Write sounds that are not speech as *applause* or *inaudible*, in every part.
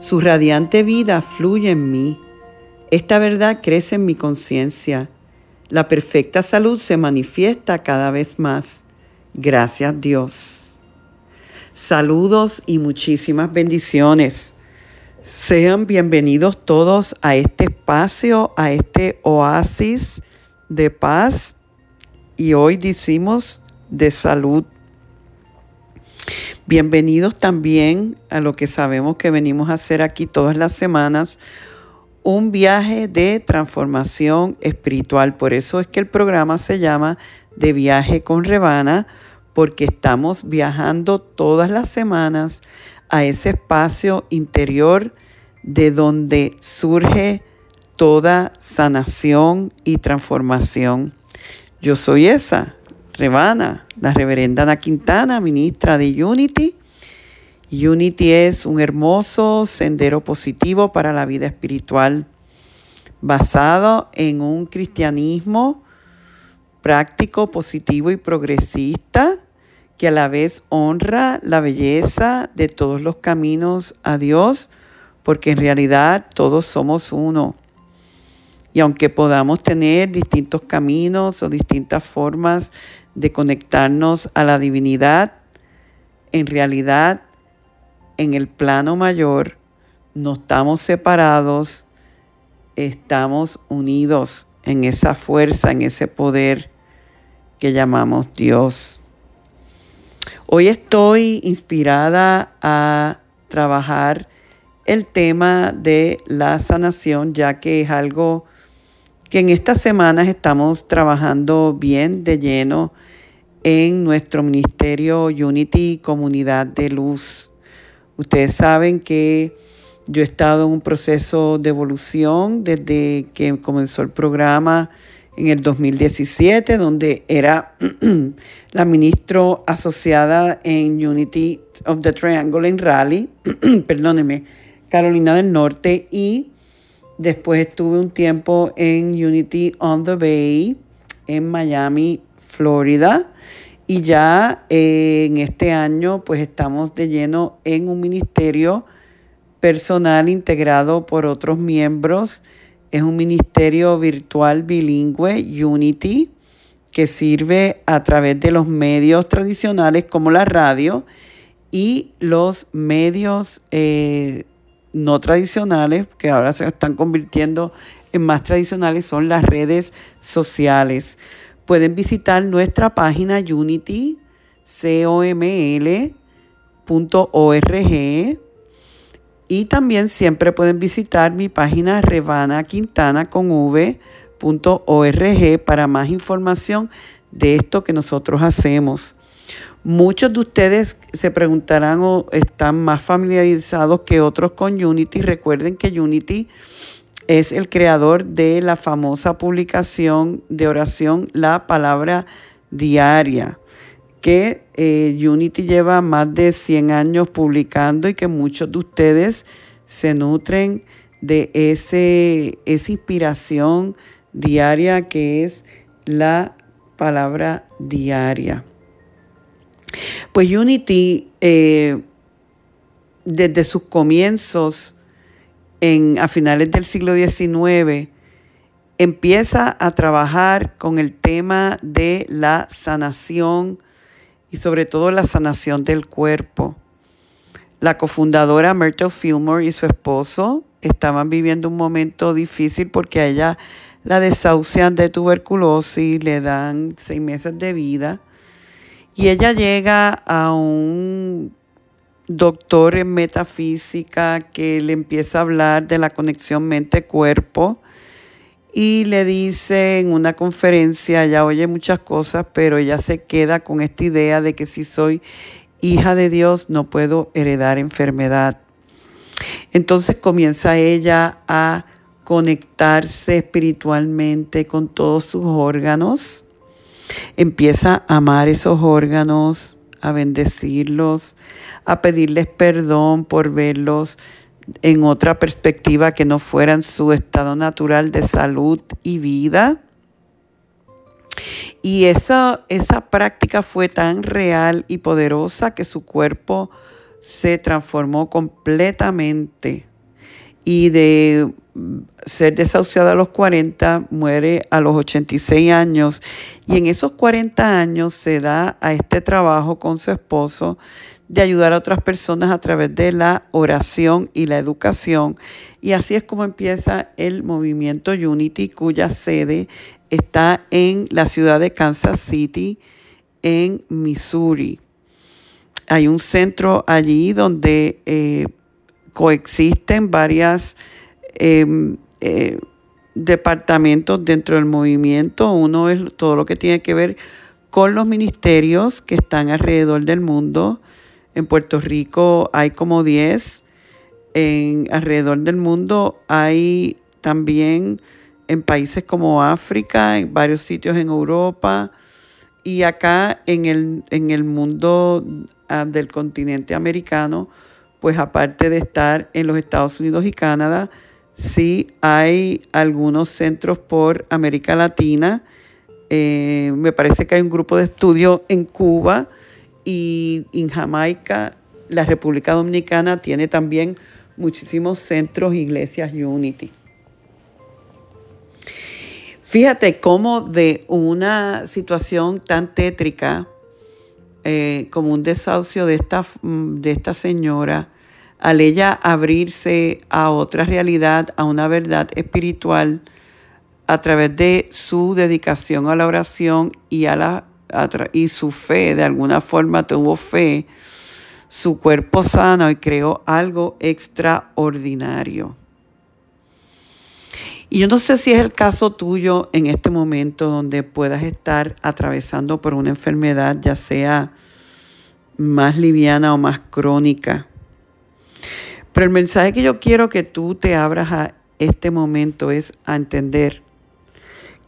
su radiante vida fluye en mí. Esta verdad crece en mi conciencia. La perfecta salud se manifiesta cada vez más. Gracias Dios. Saludos y muchísimas bendiciones. Sean bienvenidos todos a este espacio, a este oasis de paz y hoy decimos de salud. Bienvenidos también a lo que sabemos que venimos a hacer aquí todas las semanas, un viaje de transformación espiritual. Por eso es que el programa se llama De viaje con Rebana, porque estamos viajando todas las semanas a ese espacio interior de donde surge toda sanación y transformación. Yo soy esa, Rebana, la reverenda Ana Quintana, ministra de Unity. Unity es un hermoso sendero positivo para la vida espiritual, basado en un cristianismo práctico, positivo y progresista, que a la vez honra la belleza de todos los caminos a Dios, porque en realidad todos somos uno. Y aunque podamos tener distintos caminos o distintas formas de conectarnos a la divinidad, en realidad en el plano mayor no estamos separados, estamos unidos en esa fuerza, en ese poder que llamamos Dios. Hoy estoy inspirada a trabajar el tema de la sanación, ya que es algo que en estas semanas estamos trabajando bien de lleno en nuestro ministerio Unity Comunidad de Luz. Ustedes saben que yo he estado en un proceso de evolución desde que comenzó el programa en el 2017, donde era *clears throat* la ministro asociada en Unity of the Triangle en Raleigh, *clears throat* perdóneme, Carolina del Norte, y después estuve un tiempo en Unity on the Bay en Miami, Florida. Y ya eh, en este año pues estamos de lleno en un ministerio personal integrado por otros miembros. Es un ministerio virtual bilingüe, Unity, que sirve a través de los medios tradicionales como la radio y los medios eh, no tradicionales, que ahora se están convirtiendo en más tradicionales, son las redes sociales. Pueden visitar nuestra página unitycoml.org y también siempre pueden visitar mi página Revana Quintana con v.org para más información de esto que nosotros hacemos. Muchos de ustedes se preguntarán o están más familiarizados que otros con Unity. Recuerden que Unity es el creador de la famosa publicación de oración La Palabra Diaria, que eh, Unity lleva más de 100 años publicando y que muchos de ustedes se nutren de ese, esa inspiración diaria que es la palabra diaria. Pues Unity, eh, desde sus comienzos, en, a finales del siglo XIX, empieza a trabajar con el tema de la sanación y sobre todo la sanación del cuerpo. La cofundadora Myrtle Fillmore y su esposo, estaban viviendo un momento difícil porque a ella la desahucian de tuberculosis, le dan seis meses de vida. Y ella llega a un doctor en metafísica que le empieza a hablar de la conexión mente-cuerpo y le dice en una conferencia, ella oye muchas cosas, pero ella se queda con esta idea de que si soy hija de Dios no puedo heredar enfermedad. Entonces comienza ella a conectarse espiritualmente con todos sus órganos, empieza a amar esos órganos, a bendecirlos, a pedirles perdón por verlos en otra perspectiva que no fuera en su estado natural de salud y vida. Y esa, esa práctica fue tan real y poderosa que su cuerpo se transformó completamente y de ser desahuciada a los 40, muere a los 86 años y en esos 40 años se da a este trabajo con su esposo de ayudar a otras personas a través de la oración y la educación. Y así es como empieza el movimiento Unity, cuya sede está en la ciudad de Kansas City, en Missouri. Hay un centro allí donde eh, coexisten varias em, eh, departamentos dentro del movimiento. Uno es todo lo que tiene que ver con los ministerios que están alrededor del mundo. En Puerto Rico hay como 10. En alrededor del mundo hay también en países como África, en varios sitios en Europa y acá en el, en el mundo ah, del continente americano, pues aparte de estar en los Estados Unidos y Canadá, sí hay algunos centros por América Latina. Eh, me parece que hay un grupo de estudio en Cuba y en Jamaica, la República Dominicana tiene también muchísimos centros, iglesias Unity. Fíjate cómo de una situación tan tétrica eh, como un desahucio de esta, de esta señora, al ella abrirse a otra realidad, a una verdad espiritual, a través de su dedicación a la oración y a la y su fe, de alguna forma tuvo fe, su cuerpo sano y creó algo extraordinario. Y yo no sé si es el caso tuyo en este momento donde puedas estar atravesando por una enfermedad, ya sea más liviana o más crónica. Pero el mensaje que yo quiero que tú te abras a este momento es a entender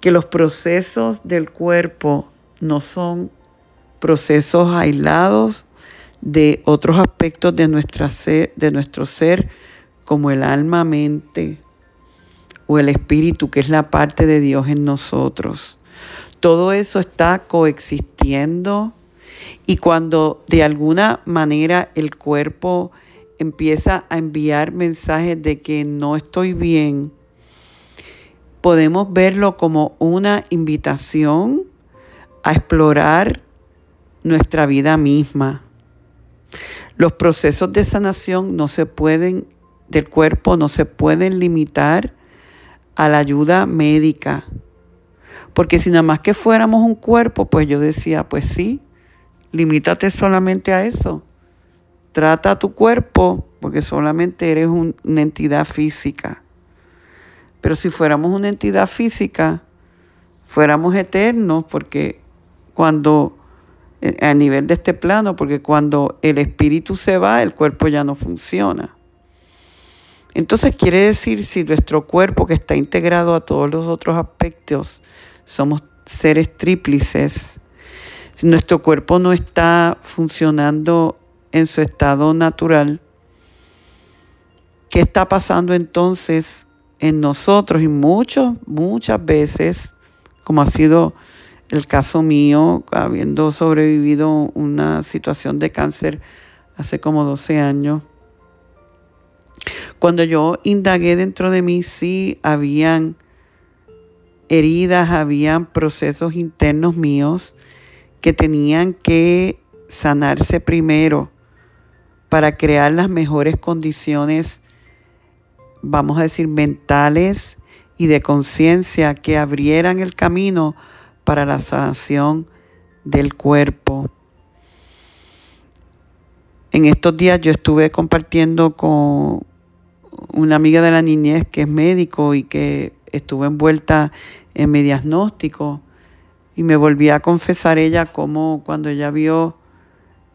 que los procesos del cuerpo no son procesos aislados de otros aspectos de, nuestra de nuestro ser, como el alma, mente o el espíritu, que es la parte de Dios en nosotros. Todo eso está coexistiendo y cuando de alguna manera el cuerpo empieza a enviar mensajes de que no estoy bien, podemos verlo como una invitación a explorar nuestra vida misma. Los procesos de sanación no se pueden, del cuerpo no se pueden limitar a la ayuda médica. Porque si nada más que fuéramos un cuerpo, pues yo decía, pues sí, limítate solamente a eso. Trata a tu cuerpo porque solamente eres una entidad física. Pero si fuéramos una entidad física, fuéramos eternos porque cuando eh, a nivel de este plano, porque cuando el espíritu se va, el cuerpo ya no funciona. Entonces quiere decir si nuestro cuerpo que está integrado a todos los otros aspectos, somos seres tríplices, si nuestro cuerpo no está funcionando en su estado natural, ¿qué está pasando entonces en nosotros? Y muchas, muchas veces, como ha sido el caso mío, habiendo sobrevivido una situación de cáncer hace como 12 años, cuando yo indagué dentro de mí, sí habían heridas, habían procesos internos míos que tenían que sanarse primero para crear las mejores condiciones vamos a decir, mentales y de conciencia que abrieran el camino para la sanación del cuerpo. En estos días yo estuve compartiendo con una amiga de la niñez que es médico y que estuvo envuelta en mi diagnóstico y me volví a confesar ella como cuando ella vio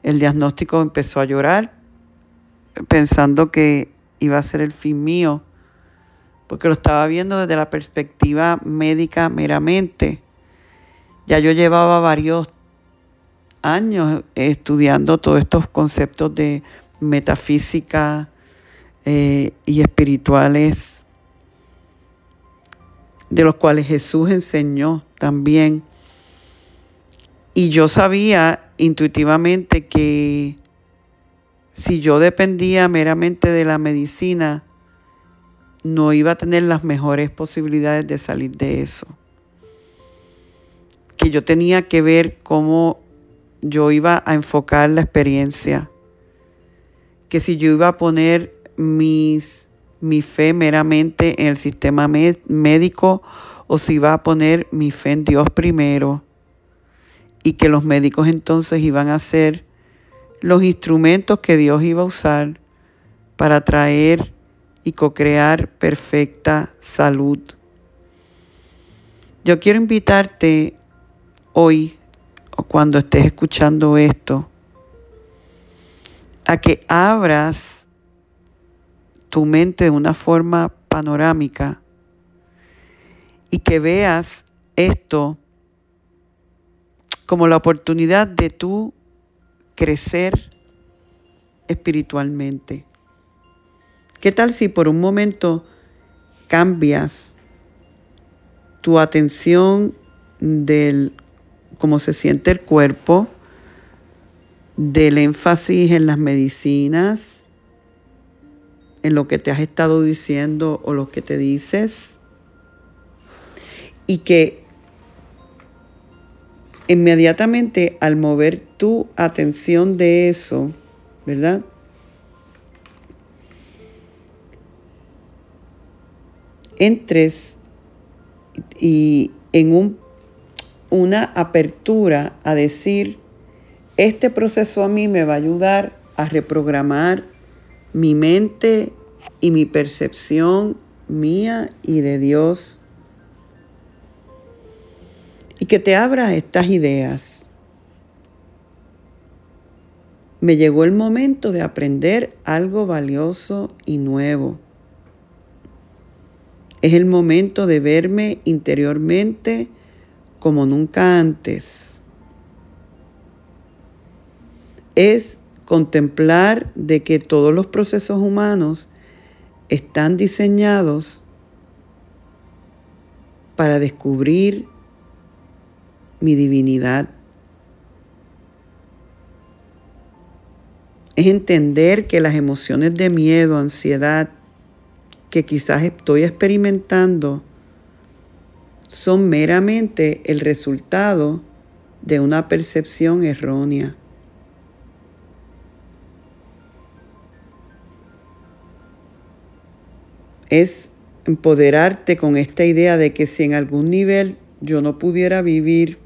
el diagnóstico empezó a llorar pensando que iba a ser el fin mío porque lo estaba viendo desde la perspectiva médica meramente. Ya yo llevaba varios años estudiando todos estos conceptos de metafísica eh, y espirituales, de los cuales Jesús enseñó también. Y yo sabía intuitivamente que si yo dependía meramente de la medicina, no iba a tener las mejores posibilidades de salir de eso. Que yo tenía que ver cómo yo iba a enfocar la experiencia. Que si yo iba a poner mis, mi fe meramente en el sistema médico o si iba a poner mi fe en Dios primero. Y que los médicos entonces iban a ser los instrumentos que Dios iba a usar para traer y co-crear perfecta salud. Yo quiero invitarte hoy o cuando estés escuchando esto a que abras tu mente de una forma panorámica y que veas esto como la oportunidad de tú crecer espiritualmente. ¿Qué tal si por un momento cambias tu atención del cómo se siente el cuerpo, del énfasis en las medicinas, en lo que te has estado diciendo o lo que te dices, y que inmediatamente al mover tu atención de eso, ¿verdad? entres y en un, una apertura a decir, este proceso a mí me va a ayudar a reprogramar mi mente y mi percepción mía y de Dios. Y que te abra estas ideas. Me llegó el momento de aprender algo valioso y nuevo. Es el momento de verme interiormente como nunca antes. Es contemplar de que todos los procesos humanos están diseñados para descubrir mi divinidad. Es entender que las emociones de miedo, ansiedad, que quizás estoy experimentando son meramente el resultado de una percepción errónea. Es empoderarte con esta idea de que si en algún nivel yo no pudiera vivir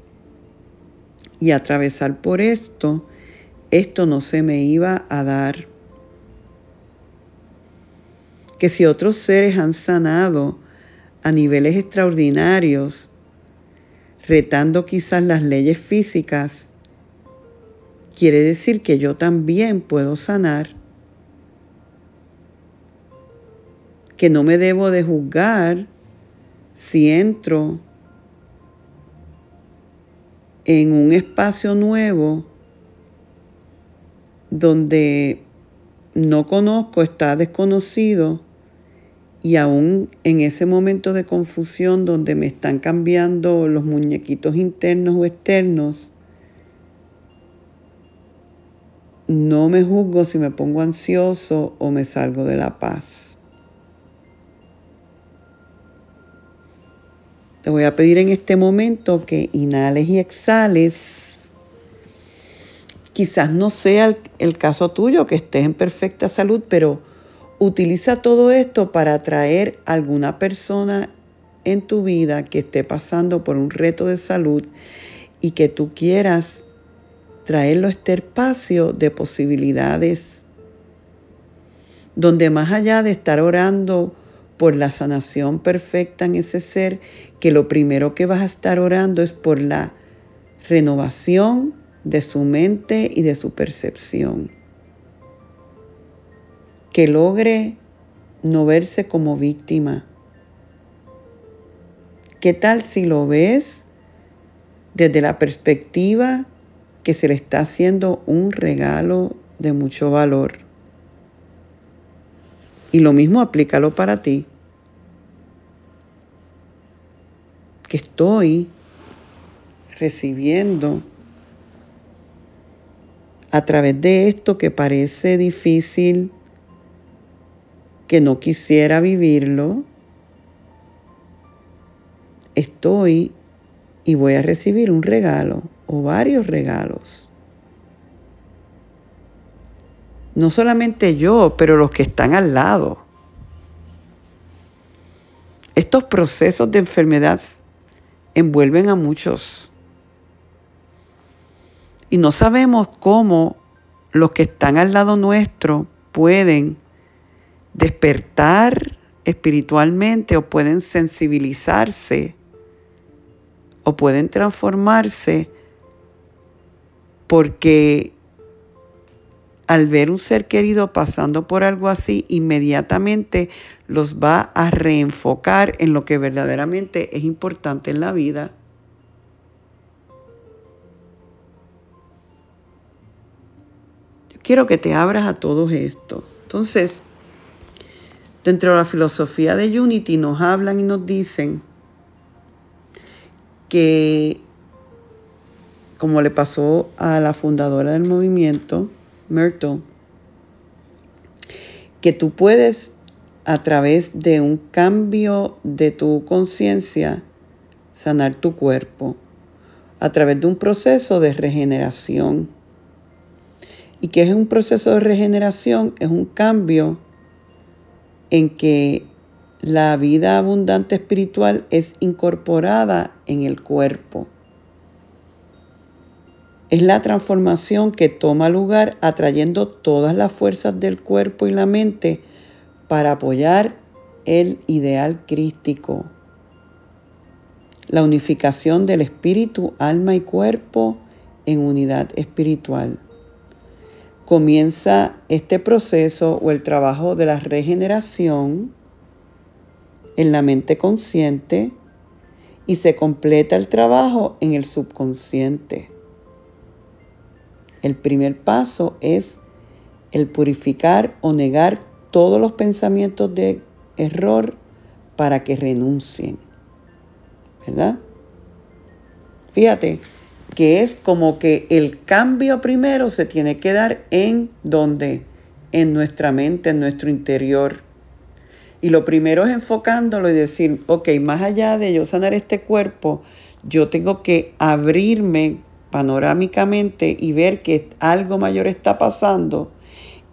y atravesar por esto, esto no se me iba a dar. Que si otros seres han sanado a niveles extraordinarios, retando quizás las leyes físicas, quiere decir que yo también puedo sanar, que no me debo de juzgar si entro en un espacio nuevo donde no conozco, está desconocido, y aún en ese momento de confusión donde me están cambiando los muñequitos internos o externos, no me juzgo si me pongo ansioso o me salgo de la paz. Te voy a pedir en este momento que inhales y exhales. Quizás no sea el, caso tuyo, que estés en perfecta salud, pero Utiliza todo esto para atraer a alguna persona en tu vida que esté pasando por un reto de salud y que tú quieras traerlo a este espacio de posibilidades, donde más allá de estar orando por la sanación perfecta en ese ser, que lo primero que vas a estar orando es por la renovación de su mente y de su percepción. Que logre no verse como víctima. ¿Qué tal si lo ves desde la perspectiva que se le está haciendo un regalo de mucho valor? Y lo mismo aplícalo para ti. Que estoy recibiendo a través de esto que parece difícil, que no quisiera vivirlo, estoy y voy a recibir un regalo o varios regalos. No solamente yo, pero los que están al lado. Estos procesos de enfermedad envuelven a muchos. Y no sabemos cómo los que están al lado nuestro pueden despertar espiritualmente o pueden sensibilizarse o pueden transformarse porque al ver un ser querido pasando por algo así, inmediatamente los va a reenfocar en lo que verdaderamente es importante en la vida. quiero que te abras a todo esto. Entonces, dentro de la filosofía de Unity nos hablan y nos dicen que, como le pasó a la fundadora del movimiento, Myrtle, que tú puedes a través de un cambio de tu conciencia sanar tu cuerpo, a través de un proceso de regeneración y que es un proceso de regeneración, es un cambio en que la vida abundante espiritual es incorporada en el cuerpo. Es la transformación que toma lugar atrayendo todas las fuerzas del cuerpo y la mente para apoyar el ideal crístico. La unificación del espíritu, alma y cuerpo en unidad espiritual comienza este proceso o el trabajo de la regeneración en la mente consciente y se completa el trabajo en el subconsciente. El primer paso es el purificar o negar todos los pensamientos de error para que renuncien. ¿Verdad? Fíjate, que es como que el cambio primero se tiene que dar en donde, en nuestra mente, en nuestro interior. Y lo primero es enfocándolo y decir, ok, más allá de yo sanar este cuerpo, yo tengo que abrirme panorámicamente y ver que algo mayor está pasando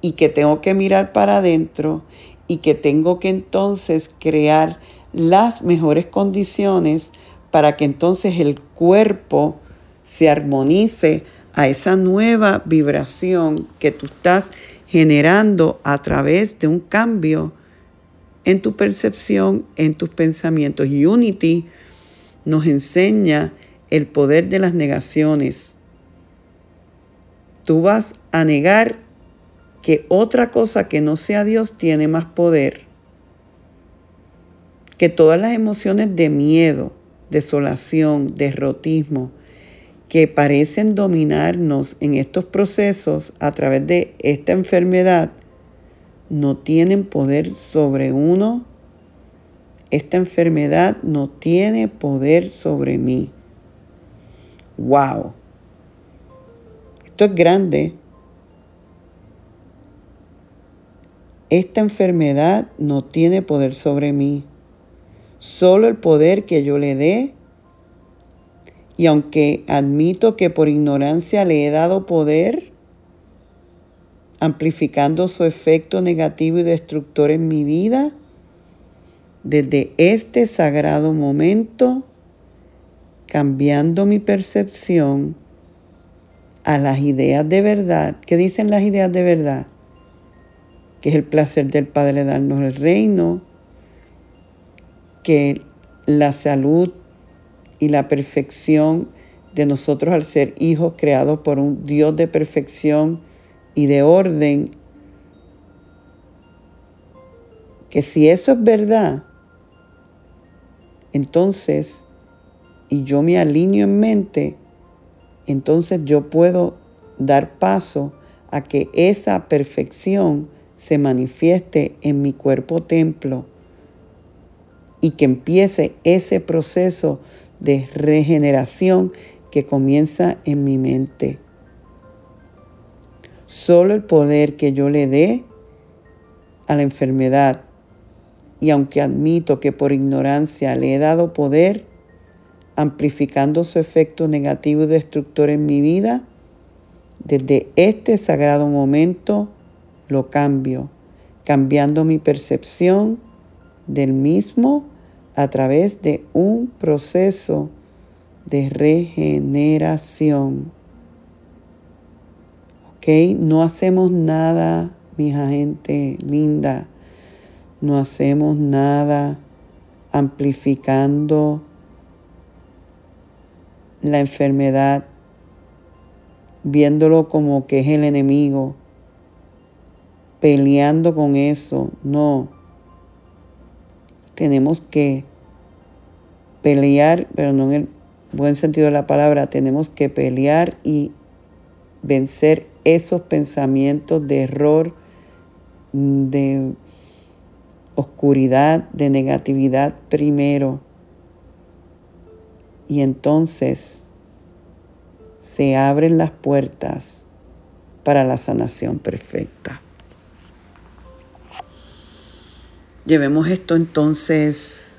y que tengo que mirar para adentro y que tengo que entonces crear las mejores condiciones para que entonces el cuerpo se armonice a esa nueva vibración que tú estás generando a través de un cambio en tu percepción, en tus pensamientos. Unity nos enseña el poder de las negaciones. Tú vas a negar que otra cosa que no sea Dios tiene más poder. Que todas las emociones de miedo, desolación, derrotismo, que parecen dominarnos en estos procesos a través de esta enfermedad no tienen poder sobre uno. Esta enfermedad no tiene poder sobre mí. ¡Wow! Esto es grande. Esta enfermedad no tiene poder sobre mí. Solo el poder que yo le dé y aunque admito que por ignorancia le he dado poder, amplificando su efecto negativo y destructor en mi vida, desde este sagrado momento, cambiando mi percepción a las ideas de verdad. ¿Qué dicen las ideas de verdad? Que es el placer del Padre darnos el reino, que la salud y la perfección de nosotros al ser hijos creados por un Dios de perfección y de orden, que si eso es verdad, entonces, y yo me alineo en mente, entonces yo puedo dar paso a que esa perfección se manifieste en mi cuerpo templo y que empiece ese proceso de regeneración que comienza en mi mente. Solo el poder que yo le dé a la enfermedad, y aunque admito que por ignorancia le he dado poder, amplificando su efecto negativo y destructor en mi vida, desde este sagrado momento lo cambio, cambiando mi percepción del mismo a través de un proceso de regeneración. ¿Ok? No hacemos nada, mi gente linda, no hacemos nada amplificando la enfermedad, viéndolo como que es el enemigo, peleando con eso. No, tenemos que pelear, pero no en el buen sentido de la palabra, tenemos que pelear y vencer esos pensamientos de error, de oscuridad, de negatividad primero. Y entonces se abren las puertas para la sanación perfecta. Llevemos esto entonces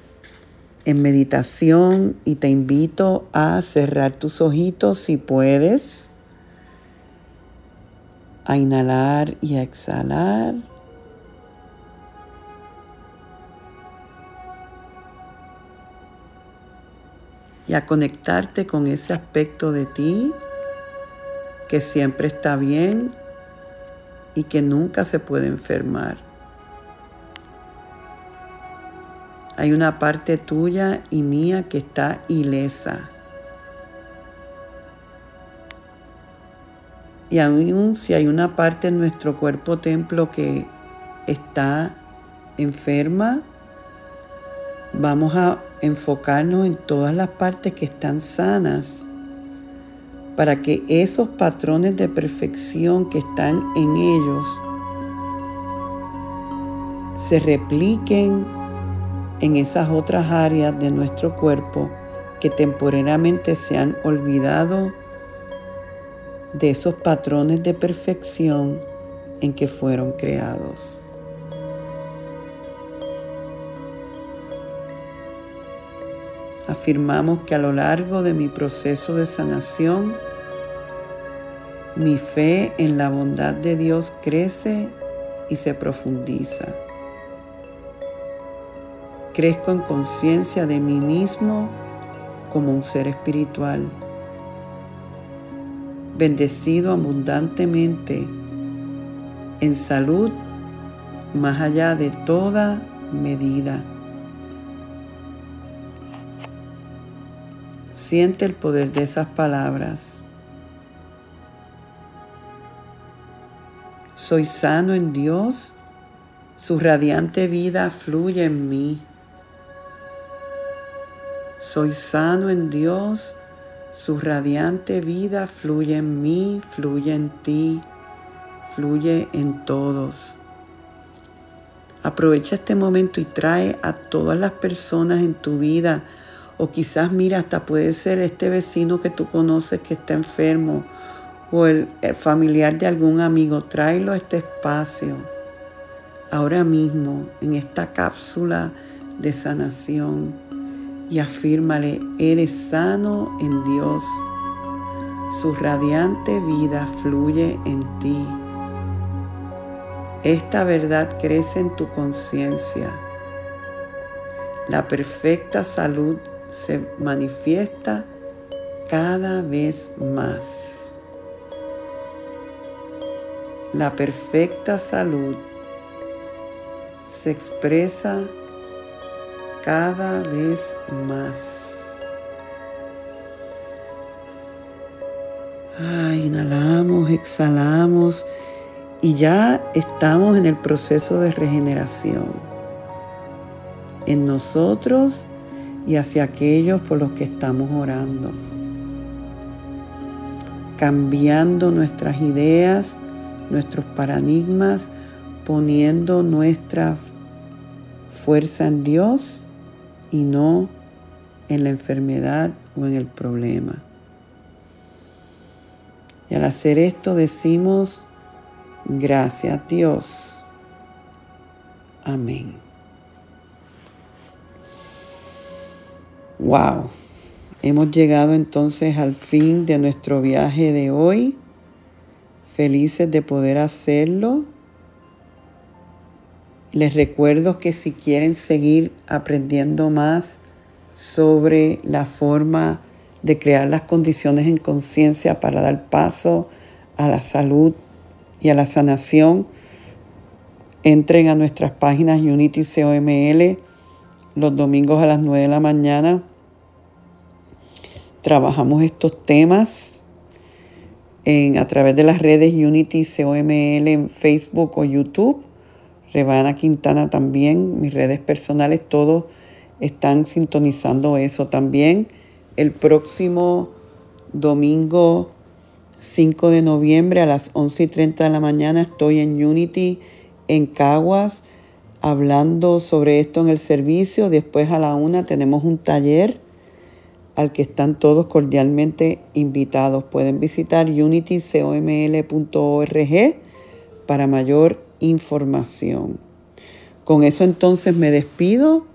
en meditación y te invito a cerrar tus ojitos si puedes, a inhalar y a exhalar. Y a conectarte con ese aspecto de ti que siempre está bien y que nunca se puede enfermar. Hay una parte tuya y mía que está ilesa. Y aún si hay una parte en nuestro cuerpo templo que está enferma, vamos a enfocarnos en todas las partes que están sanas para que esos patrones de perfección que están en ellos se repliquen en esas otras áreas de nuestro cuerpo que temporariamente se han olvidado de esos patrones de perfección en que fueron creados. Afirmamos que a lo largo de mi proceso de sanación, mi fe en la bondad de Dios crece y se profundiza crezco en conciencia de mí mismo como un ser espiritual, bendecido abundantemente en salud más allá de toda medida. Siente el poder de esas palabras. Soy sano en Dios, su radiante vida fluye en mí. Soy sano en Dios, su radiante vida fluye en mí, fluye en ti, fluye en todos. Aprovecha este momento y trae a todas las personas en tu vida, o quizás mira, hasta puede ser este vecino que tú conoces que está enfermo, o el familiar de algún amigo, tráelo a este espacio, ahora mismo, en esta cápsula de sanación y afírmale, eres sano en Dios. Su radiante vida fluye en ti. Esta verdad crece en tu conciencia. La perfecta salud se manifiesta cada vez más. La perfecta salud se expresa cada vez más. Ah, inhalamos, exhalamos y ya estamos en el proceso de regeneración en nosotros y hacia aquellos por los que estamos orando. Cambiando nuestras ideas, nuestros paradigmas, poniendo nuestra fuerza en Dios y no en la enfermedad o en el problema. Y al hacer esto decimos, gracias Dios. Amén. Wow. Hemos llegado entonces al fin de nuestro viaje de hoy. Felices de poder hacerlo. Les recuerdo que si quieren seguir aprendiendo más sobre la forma de crear las condiciones en conciencia para dar paso a la salud y a la sanación, entren a nuestras páginas Unity COML los domingos a las 9 de la mañana. Trabajamos estos temas en, a través de las redes Unity COML en Facebook o YouTube. Rebana Quintana también, mis redes personales, todos están sintonizando eso también. El próximo domingo 5 de noviembre a las 11 y 30 de la mañana estoy en Unity en Caguas hablando sobre esto en el servicio. Después a la una tenemos un taller al que están todos cordialmente invitados. Pueden visitar unitycoml.org para mayor información. Con eso entonces me despido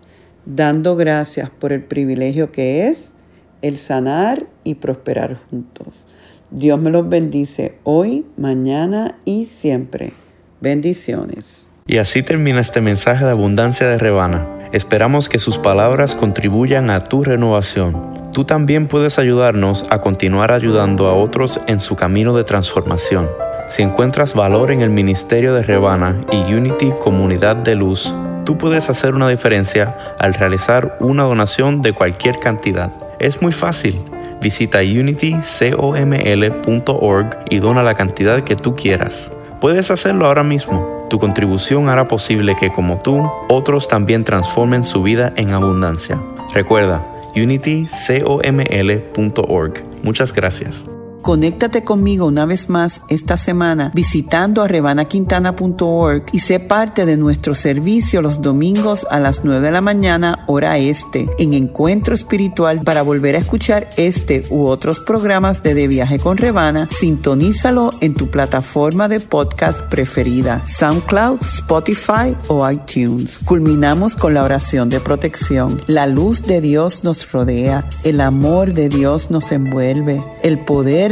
dando gracias por el privilegio que es el sanar y prosperar juntos. Dios me los bendice hoy, mañana y siempre. Bendiciones. Y así termina este mensaje de abundancia de Rebana. Esperamos que sus palabras contribuyan a tu renovación. Tú también puedes ayudarnos a continuar ayudando a otros en su camino de transformación. Si encuentras valor en el ministerio de Rebana y Unity Comunidad de Luz, tú puedes hacer una diferencia al realizar una donación de cualquier cantidad. Es muy fácil. Visita unitycoml.org y dona la cantidad que tú quieras. Puedes hacerlo ahora mismo tu contribución hará posible que, como tú, otros también transformen su vida en abundancia. Recuerda, unitycoml.org. Muchas gracias. Conéctate conmigo una vez más esta semana visitando a rebanaquintana.org y sé parte de nuestro servicio los domingos a las 9 de la mañana hora este en Encuentro Espiritual para volver a escuchar este u otros programas de De Viaje con Rebana. Sintonízalo en tu plataforma de podcast preferida, SoundCloud, Spotify o iTunes. Culminamos con la oración de protección. La luz de Dios nos rodea, el amor de Dios nos envuelve, el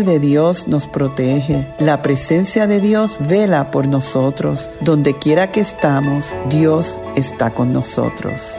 de Dios nos protege. La presencia de Dios vela por nosotros. Donde quiera que estamos, Dios está con nosotros.